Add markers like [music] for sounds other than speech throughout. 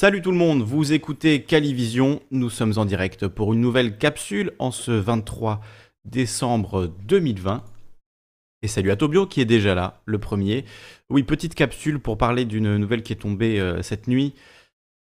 Salut tout le monde, vous écoutez Calivision, nous sommes en direct pour une nouvelle capsule en ce 23 décembre 2020. Et salut à Tobio qui est déjà là, le premier. Oui, petite capsule pour parler d'une nouvelle qui est tombée euh, cette nuit.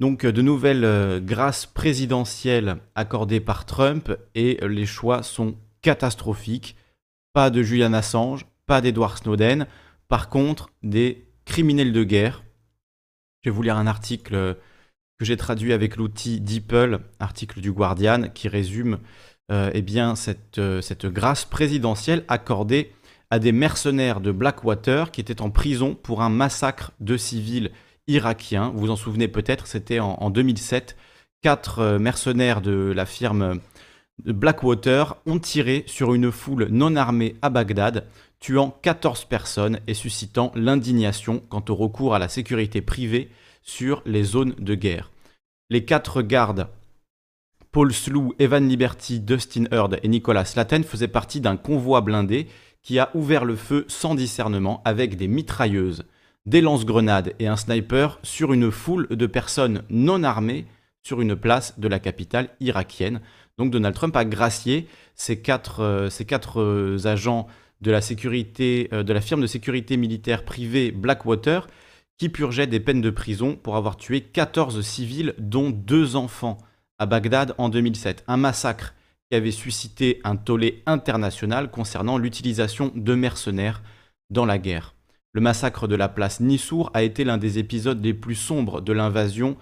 Donc de nouvelles euh, grâces présidentielles accordées par Trump et les choix sont catastrophiques. Pas de Julian Assange, pas d'Edward Snowden, par contre des criminels de guerre. Je vais vous lire un article que j'ai traduit avec l'outil DeepL, article du Guardian, qui résume euh, eh bien, cette, euh, cette grâce présidentielle accordée à des mercenaires de Blackwater qui étaient en prison pour un massacre de civils irakiens. Vous vous en souvenez peut-être, c'était en, 2007. Quatre euh, mercenaires de la firme Blackwater ont tiré sur une foule non armée à Bagdad, tuant 14 personnes et suscitant l'indignation quant au recours à la sécurité privée sur les zones de guerre. Les quatre gardes, Paul Slough, Evan Liberty, Dustin Heard et Nicolas Slaten, faisaient partie d'un convoi blindé qui a ouvert le feu sans discernement avec des mitrailleuses, des lance-grenades et un sniper sur une foule de personnes non armées sur une place de la capitale irakienne. Donc Donald Trump a gracié ces quatre, euh, euh, agents de la, sécurité, euh, de la firme de sécurité militaire privée Blackwater qui purgeait des peines de prison pour avoir tué 14 civils, dont deux enfants, à Bagdad en 2007. Un massacre qui avait suscité un tollé international concernant l'utilisation de mercenaires dans la guerre. Le massacre de la place Nissour a été l'un des épisodes les plus sombres de l'invasion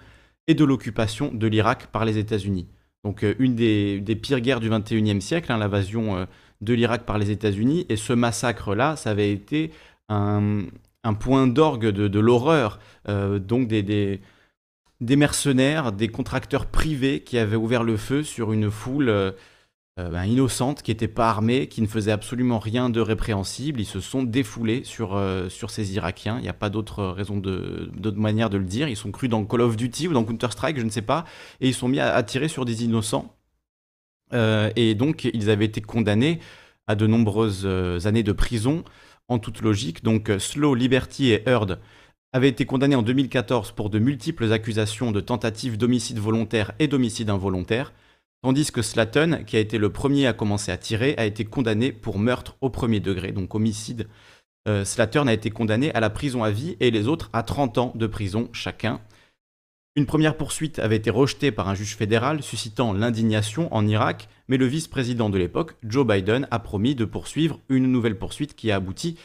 et de l'occupation de l'Irak par les États-Unis. Donc euh, une des, pires guerres du 21e siècle, hein, l'invasion euh, de l'Irak par les États-Unis. Et ce massacre-là, ça avait été un, point d'orgue de, l'horreur. Euh, donc des, mercenaires, des contracteurs privés qui avaient ouvert le feu sur une foule euh, ben, innocentes, qui n'étaient pas armées, qui ne faisaient absolument rien de répréhensible. Ils se sont défoulés sur, euh, ces Irakiens. Il n'y a pas d'autre raison, d'autre manière de le dire. Ils sont crus dans Call of Duty ou dans Counter-Strike, je ne sais pas, et ils sont mis à, tirer sur des innocents. Euh, et donc, ils avaient été condamnés à de nombreuses années de prison, en toute logique. Donc, Slow, Liberty et Heard avaient été condamnés en 2014 pour de multiples accusations de tentatives d'homicide volontaire et d'homicide involontaire. Tandis que Slatton, qui a été le premier à commencer à tirer, a été condamné pour meurtre au premier degré, donc homicide. Euh, a été condamné à la prison à vie et les autres à 30 ans de prison chacun. Une première poursuite avait été rejetée par un juge fédéral, suscitant l'indignation en Irak, mais le vice-président de l'époque, Joe Biden, a promis de poursuivre une nouvelle poursuite qui a abouti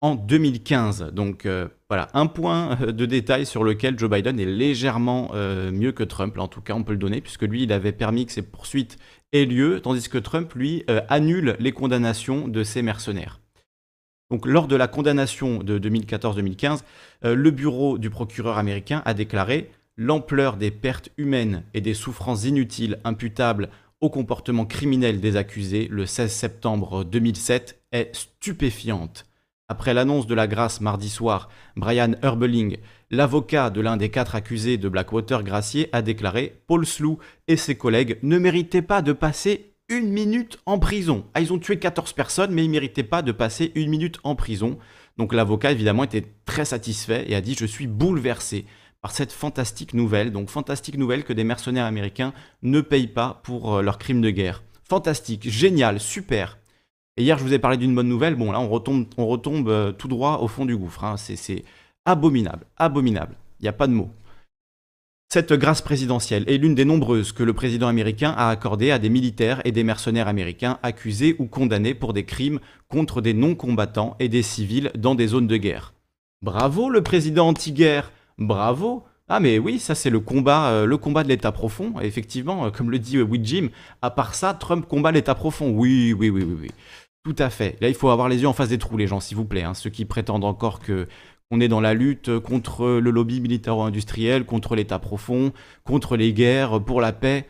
en 2015. Donc euh, voilà, un point euh, de détail sur lequel Joe Biden est légèrement euh, mieux que Trump, en tout cas on peut le donner, puisque lui il avait permis que ces poursuites aient lieu, tandis que Trump, lui, annule les condamnations de ces mercenaires. Donc lors de la condamnation de 2014-2015, le bureau du procureur américain a déclaré l'ampleur des pertes humaines et des souffrances inutiles imputables au comportement criminel des accusés le 16 septembre 2007 est stupéfiante. Après l'annonce de la grâce mardi soir, Brian Herbeling, l'avocat de l'un des quatre accusés de Blackwater gracier, a déclaré Paul Slough et ses collègues ne méritaient pas de passer une minute en prison. Ah, ils ont tué 14 personnes, mais ils ne méritaient pas de passer une minute en prison. Donc l'avocat, évidemment, était très satisfait et a dit Je suis bouleversé par cette fantastique nouvelle. Donc, fantastique nouvelle que des mercenaires américains ne payent pas pour euh, leurs crimes de guerre. Fantastique, génial, super. Et hier, je vous ai parlé d'une bonne nouvelle. Bon, là, on retombe, euh, tout droit au fond du gouffre. Hein. C'est abominable, abominable. Il n'y a pas de mots. Cette grâce présidentielle est l'une des nombreuses que le président américain a accordées à des militaires et des mercenaires américains accusés ou condamnés pour des crimes contre des non-combattants et des civils dans des zones de guerre. Bravo le président anti-guerre, bravo. Ah mais oui, ça c'est le combat, euh, le combat de l'État profond. Effectivement, euh, comme le dit euh, Jim, à part ça, Trump combat l'État profond. Oui, oui, oui, oui, oui. Tout à fait. Là, il faut avoir les yeux en face des trous, les gens, s'il vous plaît. Hein. Ceux qui prétendent encore que on est dans la lutte contre le lobby militaro-industriel, contre l'État profond, contre les guerres, pour la paix.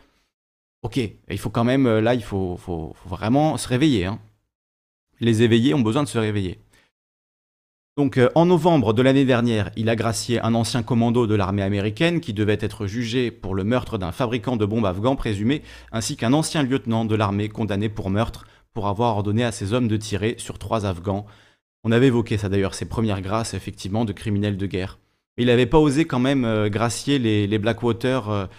Ok, il faut quand même, là, il faut, vraiment se réveiller. Hein. Les éveillés ont besoin de se réveiller. Donc euh, en novembre de l'année dernière, il a gracié un ancien commando de l'armée américaine qui devait être jugé pour le meurtre d'un fabricant de bombes afghan présumé, ainsi qu'un ancien lieutenant de l'armée condamné pour meurtre pour avoir ordonné à ses hommes de tirer sur trois Afghans. On avait évoqué ça d'ailleurs, ces premières grâces effectivement de criminels de guerre. Il n'avait pas osé quand même gracier les, Blackwater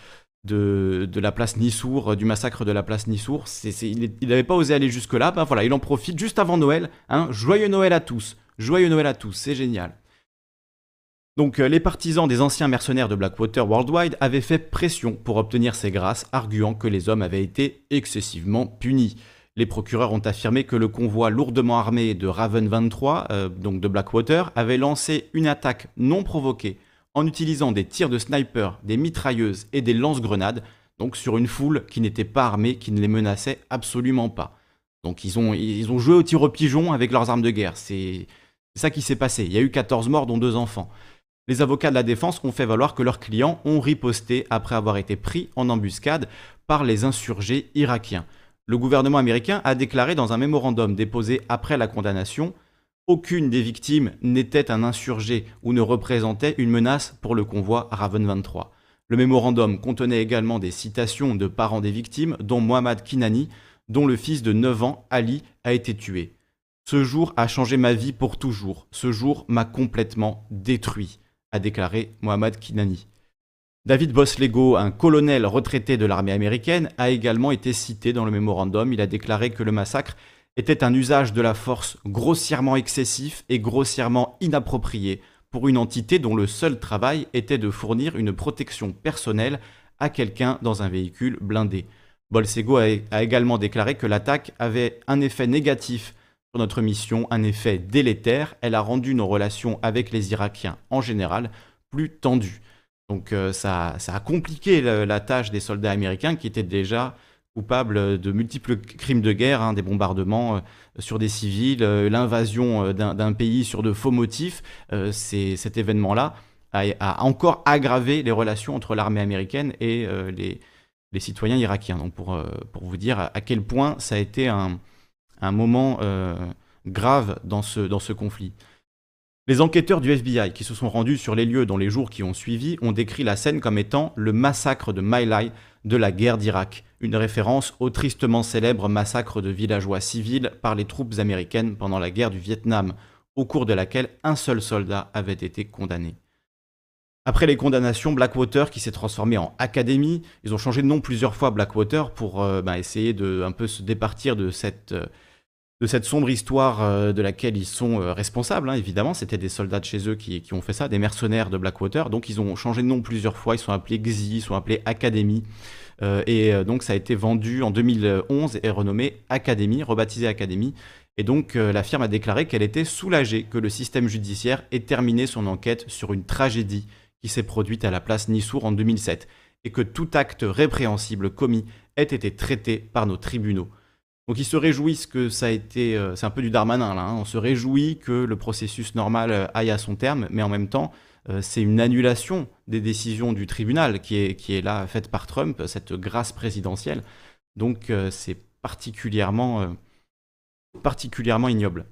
de, la place Nissour, du massacre de la place Nissour. il n'avait pas osé aller jusque-là. Ben voilà, il en profite juste avant Noël. Hein. Joyeux Noël à tous. Joyeux Noël à tous, c'est génial. Donc les partisans des anciens mercenaires de Blackwater Worldwide avaient fait pression pour obtenir ces grâces, arguant que les hommes avaient été excessivement punis. Les procureurs ont affirmé que le convoi lourdement armé de Raven 23, euh, donc de Blackwater, avait lancé une attaque non provoquée en utilisant des tirs de sniper, des mitrailleuses et des lance-grenades, donc sur une foule qui n'était pas armée, qui ne les menaçait absolument pas. Donc ils ont, ils ont joué au tir au pigeon avec leurs armes de guerre. C'est ça qui s'est passé. Il y a eu 14 morts, dont deux enfants. Les avocats de la défense ont fait valoir que leurs clients ont riposté après avoir été pris en embuscade par les insurgés irakiens. Le gouvernement américain a déclaré dans un mémorandum déposé après la condamnation aucune des victimes n'était un insurgé ou ne représentait une menace pour le convoi Raven 23. Le mémorandum contenait également des citations de parents des victimes, dont Mohamed Kinani, dont le fils de 9 ans, Ali, a été tué. Ce jour a changé ma vie pour toujours. Ce jour m'a complètement détruit, a déclaré Mohamed Kinani. David Boslego, un colonel retraité de l'armée américaine, a également été cité dans le mémorandum. Il a déclaré que le massacre était un usage de la force grossièrement excessif et grossièrement inapproprié pour une entité dont le seul travail était de fournir une protection personnelle à quelqu'un dans un véhicule blindé. Bolsego a, a également déclaré que l'attaque avait un effet négatif notre mission, un effet délétère. Elle a rendu nos relations avec les Irakiens en général plus tendues. Donc euh, ça, a compliqué la, tâche des soldats américains qui étaient déjà coupables de multiples crimes de guerre, hein, des bombardements euh, sur des civils, euh, l'invasion d'un pays sur de faux motifs. cet événement-là a, encore aggravé les relations entre l'armée américaine et les, citoyens irakiens. Donc pour, vous dire à, quel point ça a été un, moment grave dans ce conflit. Les enquêteurs du FBI qui se sont rendus sur les lieux dans les jours qui ont suivi ont décrit la scène comme étant le massacre de My Lai de la guerre d'Irak, une référence au tristement célèbre massacre de villageois civils par les troupes américaines pendant la guerre du Vietnam, au cours de laquelle un seul soldat avait été condamné. Après les condamnations, Blackwater, qui s'est transformé en Académie, ils ont changé de nom plusieurs fois Blackwater pour euh, bah, essayer de un peu se départir de cette euh, de cette sombre histoire euh, de laquelle ils sont euh, responsables, hein, évidemment. C'était des soldats de chez eux qui, ont fait ça, des mercenaires de Blackwater. Donc ils ont changé de nom plusieurs fois, ils sont appelés XI, ils sont appelés Academy. Euh, et donc ça a été vendu en 2011 et renommé Academy, rebaptisé Academy. Et donc la firme a déclaré qu'elle était soulagée que le système judiciaire ait terminé son enquête sur une tragédie qui s'est produite à la place Nissour en 2007 et que tout acte répréhensible commis ait été traité par nos tribunaux. Donc ils se réjouissent que ça a été, euh, c'est un peu du Darmanin là, hein. on se réjouit que le processus normal euh, aille à son terme, mais en même temps, euh, c'est une annulation des décisions du tribunal qui est, qui est là faite par Trump, cette grâce présidentielle. Donc c'est particulièrement, particulièrement ignoble.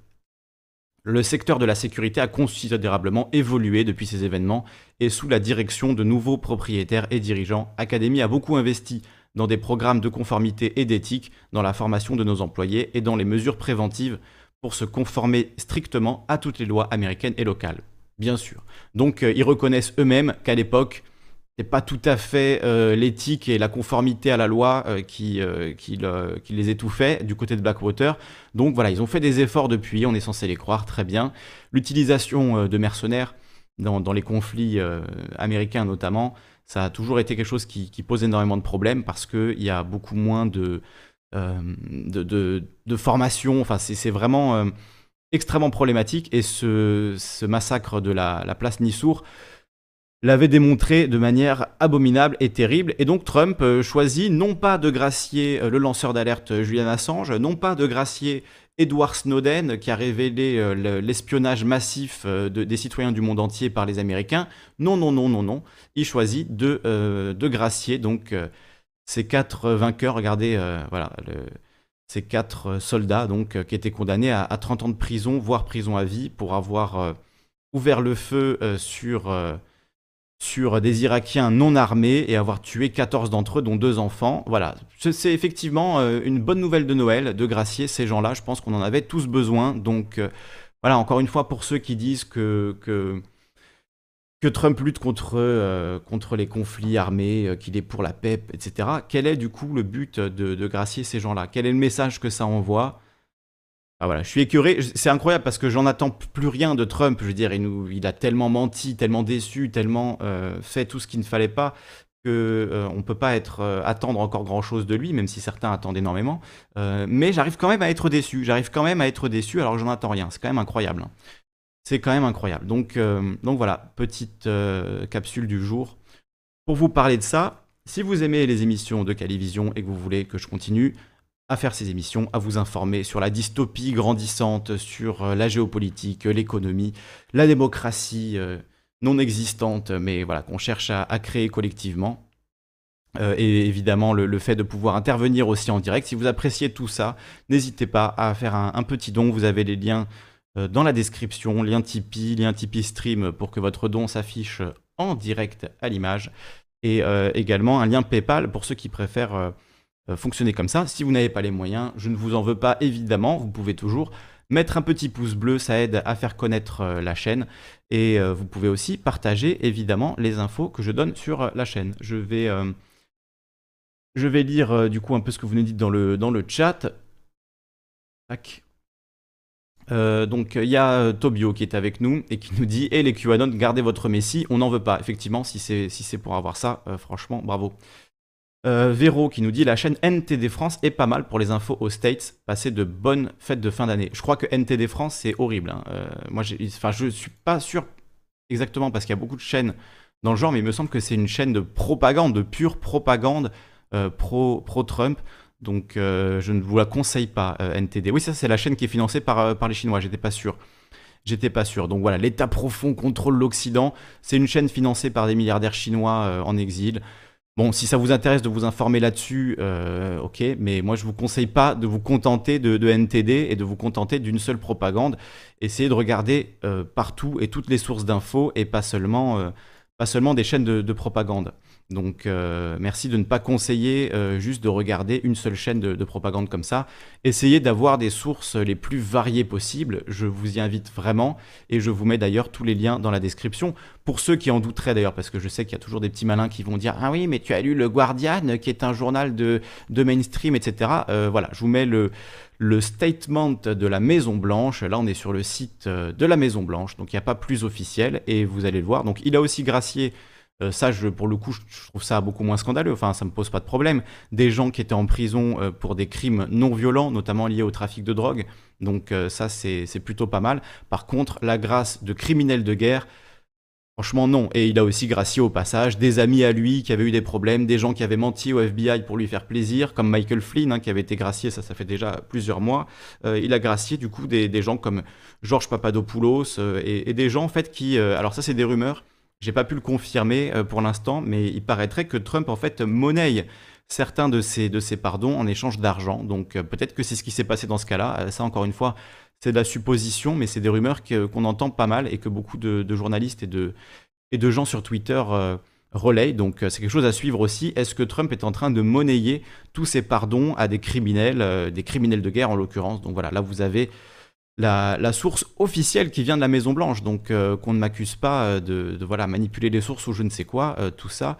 Le secteur de la sécurité a considérablement évolué depuis ces événements et sous la direction de nouveaux propriétaires et dirigeants, Academy a beaucoup investi dans des programmes de conformité et d'éthique, dans la formation de nos employés et dans les mesures préventives pour se conformer strictement à toutes les lois américaines et locales, bien sûr. Donc euh, ils reconnaissent eux-mêmes qu'à l'époque, c'est pas tout à fait euh, l'éthique et la conformité à la loi euh, qui, les étouffaient du côté de Blackwater. Donc voilà, ils ont fait des efforts depuis, on est censé les croire très bien. L'utilisation de mercenaires dans les conflits américains notamment, ça a toujours été quelque chose qui, pose énormément de problèmes parce qu'il y a beaucoup moins de, euh, formation. Enfin, c'est vraiment euh, extrêmement problématique. Et ce, massacre de la, place Nissour l'avait démontré de manière abominable et terrible. Et donc Trump euh, choisit non pas de gracier le lanceur d'alerte Julian Assange, non pas de gracier Edward Snowden, qui a révélé euh, l'espionnage massif euh, des citoyens du monde entier par les Américains. Non, non, non, non, non. Il choisit de, euh, gracier donc ces quatre vainqueurs. Regardez, voilà, ces quatre soldats donc qui étaient condamnés à, à, 30 ans de prison, voire prison à vie, pour avoir ouvert le feu sur sur des Irakiens non armés et avoir tué 14 d'entre eux, dont deux enfants. Voilà, c'est effectivement euh, une bonne nouvelle de Noël, de gracier ces gens-là. Je pense qu'on en avait tous besoin. Donc euh, voilà, encore une fois, pour ceux qui disent que, que, Trump lutte contre, euh, contre les conflits armés, qu'il est pour la paix, etc. Quel est du coup le but de, gracier ces gens-là? Quel est le message que ça envoie? Ah, voilà, je suis écœuré. C'est incroyable parce que j'en attends plus rien de Trump. Je veux dire, il, nous, il a tellement menti, tellement déçu, tellement euh, fait tout ce qu'il ne fallait pas que on peut pas être attendre encore grand chose de lui, même si certains attendent énormément. mais j'arrive quand même à être déçu. J'arrive quand même à être déçu alors que j'en attends rien. C'est quand même incroyable. Hein. C'est quand même incroyable. Donc, euh, donc voilà, petite euh, capsule du jour. Pour vous parler de ça, si vous aimez les émissions de Calivision et que vous voulez que je continue à faire ces émissions, à vous informer sur la dystopie grandissante, sur euh, la géopolitique, l'économie, la démocratie non existante, mais voilà, qu'on cherche à, créer collectivement, et évidemment le, fait de pouvoir intervenir aussi en direct. Si vous appréciez tout ça, n'hésitez pas à faire un, petit don. Vous avez les liens euh, dans la description, lien Tipeee, lien Tipeee Stream pour que votre don s'affiche en direct à l'image. Et euh, également un lien PayPal pour ceux qui préfèrent euh, fonctionner comme ça. Si vous n'avez pas les moyens, je ne vous en veux pas évidemment. Vous pouvez toujours mettre un petit pouce bleu, ça aide à faire connaître la chaîne. Et vous pouvez aussi partager évidemment les infos que je donne sur la chaîne. Je vais, je vais lire du coup un peu ce que vous nous dites dans le, dans le chat. Euh, donc il y a euh, Tobio qui est avec nous et qui nous dit Et les QAnon, gardez votre Messi, on n'en veut pas. Effectivement, si c'est si pour avoir ça, euh, franchement, bravo. Véro qui nous dit La chaîne NTD France est pas mal pour les infos aux States. Passez de bonnes fêtes de fin d'année. Je crois que NTD France, c'est horrible. Hein. moi, enfin, je suis pas sûr exactement parce qu'il y a beaucoup de chaînes dans le genre, mais il me semble que c'est une chaîne de propagande, de pure propagande pro-Trump. pro trump donc euh, je ne vous la conseille pas, euh, NTD. Oui, ça c'est la chaîne qui est financée par, euh, par les Chinois, j'étais pas sûr. J'étais pas sûr. Donc voilà, l'État profond contrôle l'Occident. C'est une chaîne financée par des milliardaires chinois en exil. Bon, si ça vous intéresse de vous informer là-dessus, ok, mais moi je vous conseille pas de vous contenter de, NTD et de vous contenter d'une seule propagande. Essayez de regarder partout et toutes les sources d'infos et pas seulement, pas seulement des chaînes de propagande. Donc euh, merci de ne pas conseiller euh, juste de regarder une seule chaîne de, propagande comme ça. Essayez d'avoir des sources les plus variées possibles. Je vous y invite vraiment et je vous mets d'ailleurs tous les liens dans la description. Pour ceux qui en douteraient d'ailleurs, parce que je sais qu'il y a toujours des petits malins qui vont dire Ah oui, mais tu as lu Le Guardian, qui est un journal de, mainstream, etc. Euh, voilà, je vous mets le, le statement de la Maison Blanche. Là, on est sur le site de la Maison Blanche, donc il n'y a pas plus officiel et vous allez le voir. Donc il a aussi gracié euh, ça, pour le coup, je trouve ça beaucoup moins scandaleux. Enfin, ça me pose pas de problème. Des gens qui étaient en prison euh, pour des crimes non violents, notamment liés au trafic de drogue. Donc euh, ça, c'est plutôt pas mal. Par contre, la grâce de criminels de guerre, Franchement, non. Et il a aussi gracié au passage des amis à lui qui avaient eu des problèmes, des gens qui avaient menti au FBI pour lui faire plaisir, comme Michael Flynn, hein, qui avait été gracié, ça, ça fait déjà plusieurs mois. il a gracié, du coup, des, gens comme Georges Papadopoulos et, des gens, en fait, qui. alors, ça, c'est des rumeurs. J'ai pas pu le confirmer euh, pour l'instant, mais il paraîtrait que Trump en fait monnaie certains de ses, de ses pardons en échange d'argent. Donc euh, peut-être que c'est ce qui s'est passé dans ce cas-là. Euh, ça encore une fois, c'est de la supposition, mais c'est des rumeurs qu'on entend pas mal et que beaucoup de, journalistes et de, et de gens sur Twitter relayent. Donc c'est quelque chose à suivre aussi. Est-ce que Trump est en train de monnayer tous ses pardons à des criminels, des criminels de guerre en l'occurrence? Donc voilà, là vous avez la, source officielle qui vient de la Maison Blanche, donc euh, qu'on ne m'accuse pas euh, de, voilà manipuler les sources ou je ne sais quoi, euh, tout ça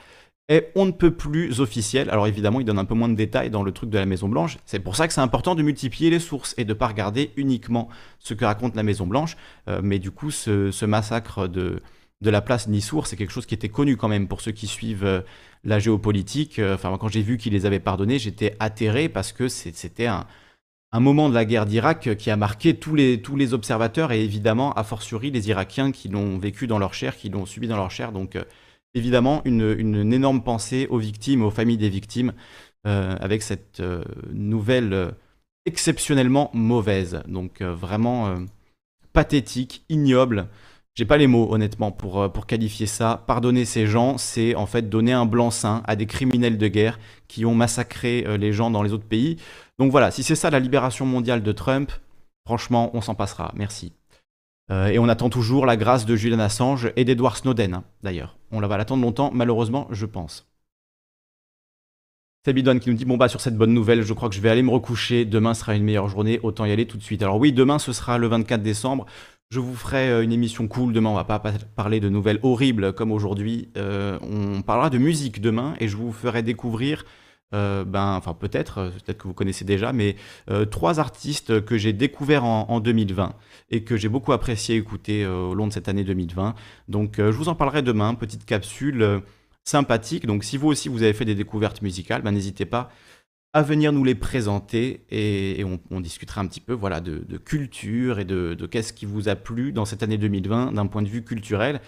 est on ne peut plus officiel. Alors évidemment, il donne un peu moins de détails dans le truc de la Maison Blanche. C'est pour ça que c'est important de multiplier les sources et de pas regarder uniquement ce que raconte la Maison Blanche. mais du coup, ce, massacre de, de la place Nisour, c'est quelque chose qui était connu quand même pour ceux qui suivent la géopolitique. Enfin, quand j'ai vu qu'il les avait pardonnés, j'étais atterré parce que c'était un un moment de la guerre d'Irak qui a marqué tous les, tous les observateurs et évidemment, a fortiori, les Irakiens qui l'ont vécu dans leur chair, qui l'ont subi dans leur chair. Donc, euh, évidemment, une, énorme pensée aux victimes, aux familles des victimes, euh, avec cette euh, nouvelle exceptionnellement mauvaise. Donc, vraiment pathétique, ignoble. J'ai pas les mots, honnêtement, pour, pour qualifier ça. Pardonner ces gens, c'est en fait donner un blanc-seing à des criminels de guerre qui ont massacré les gens dans les autres pays. Donc voilà, si c'est ça la libération mondiale de Trump, franchement, on s'en passera. Merci. Euh, et on attend toujours la grâce de Julian Assange et d'Edward Snowden, hein, d'ailleurs. On va l'attendre longtemps, malheureusement, je pense. C'est Bidon qui nous dit Bon, bah, sur cette bonne nouvelle, je crois que je vais aller me recoucher. Demain sera une meilleure journée, autant y aller tout de suite. Alors, oui, demain, ce sera le 24 décembre. Je vous ferai une émission cool demain. On va pas parler de nouvelles horribles comme aujourd'hui. on parlera de musique demain et je vous ferai découvrir euh, ben, enfin peut-être, euh, peut-être que vous connaissez déjà, mais euh, trois artistes que j'ai découverts en, 2020 et que j'ai beaucoup apprécié écouter au long de cette année 2020. Donc je vous en parlerai demain, petite capsule sympathique. Donc si vous aussi vous avez fait des découvertes musicales, ben, n'hésitez pas à venir nous les présenter et, on, discutera un petit peu voilà, de, culture et de, qu'est-ce qui vous a plu dans cette année 2020 d'un point de vue culturel.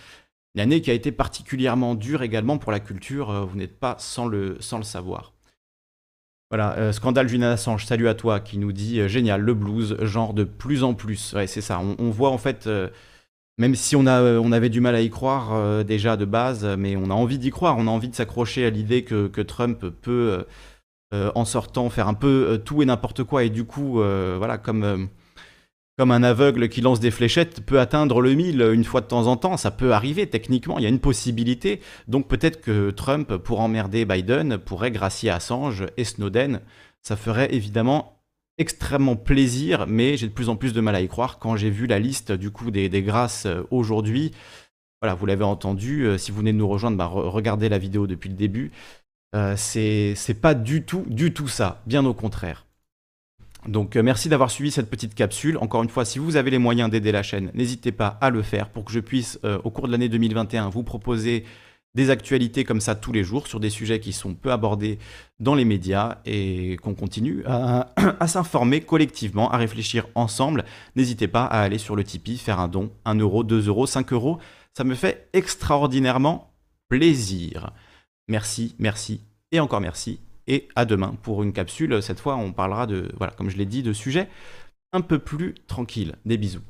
Une année qui a été particulièrement dure également pour la culture, vous n'êtes pas sans le, sans le savoir. Voilà, euh, Scandale Julian Assange, salut à toi, qui nous dit euh, génial, le blues, genre de plus en plus. Ouais, c'est ça. On, voit en fait, euh, même si on, a, on avait du mal à y croire déjà de base, mais on a envie d'y croire, on a envie de s'accrocher à l'idée que, que, Trump peut, en sortant, faire un peu tout et n'importe quoi. Et du coup, voilà, comme comme un aveugle qui lance des fléchettes peut atteindre le 1000 une fois de temps en temps, ça peut arriver techniquement, il y a une possibilité. Donc peut-être que Trump, pour emmerder Biden, pourrait gracier Assange et Snowden. Ça ferait évidemment extrêmement plaisir, mais j'ai de plus en plus de mal à y croire quand j'ai vu la liste du coup des, grâces euh, aujourd'hui. Voilà, vous l'avez entendu, euh, si vous venez de nous rejoindre, bah, regardez la vidéo depuis le début. Euh, c'est pas du tout, du tout ça, bien au contraire. Donc euh, merci d'avoir suivi cette petite capsule. Encore une fois, si vous avez les moyens d'aider la chaîne, n'hésitez pas à le faire pour que je puisse, euh, au cours de l'année 2021, vous proposer des actualités comme ça tous les jours sur des sujets qui sont peu abordés dans les médias et qu'on continue à, [clears throat] s'informer collectivement, à réfléchir ensemble. N'hésitez pas à aller sur le Tipeee, faire un don, 1 euro, 2 euros, 5 euros. Ça me fait extraordinairement plaisir. Merci, merci et encore merci et à demain pour une capsule. Cette fois, on parlera de, voilà, comme je l'ai dit, de sujets un peu plus tranquilles. Des bisous.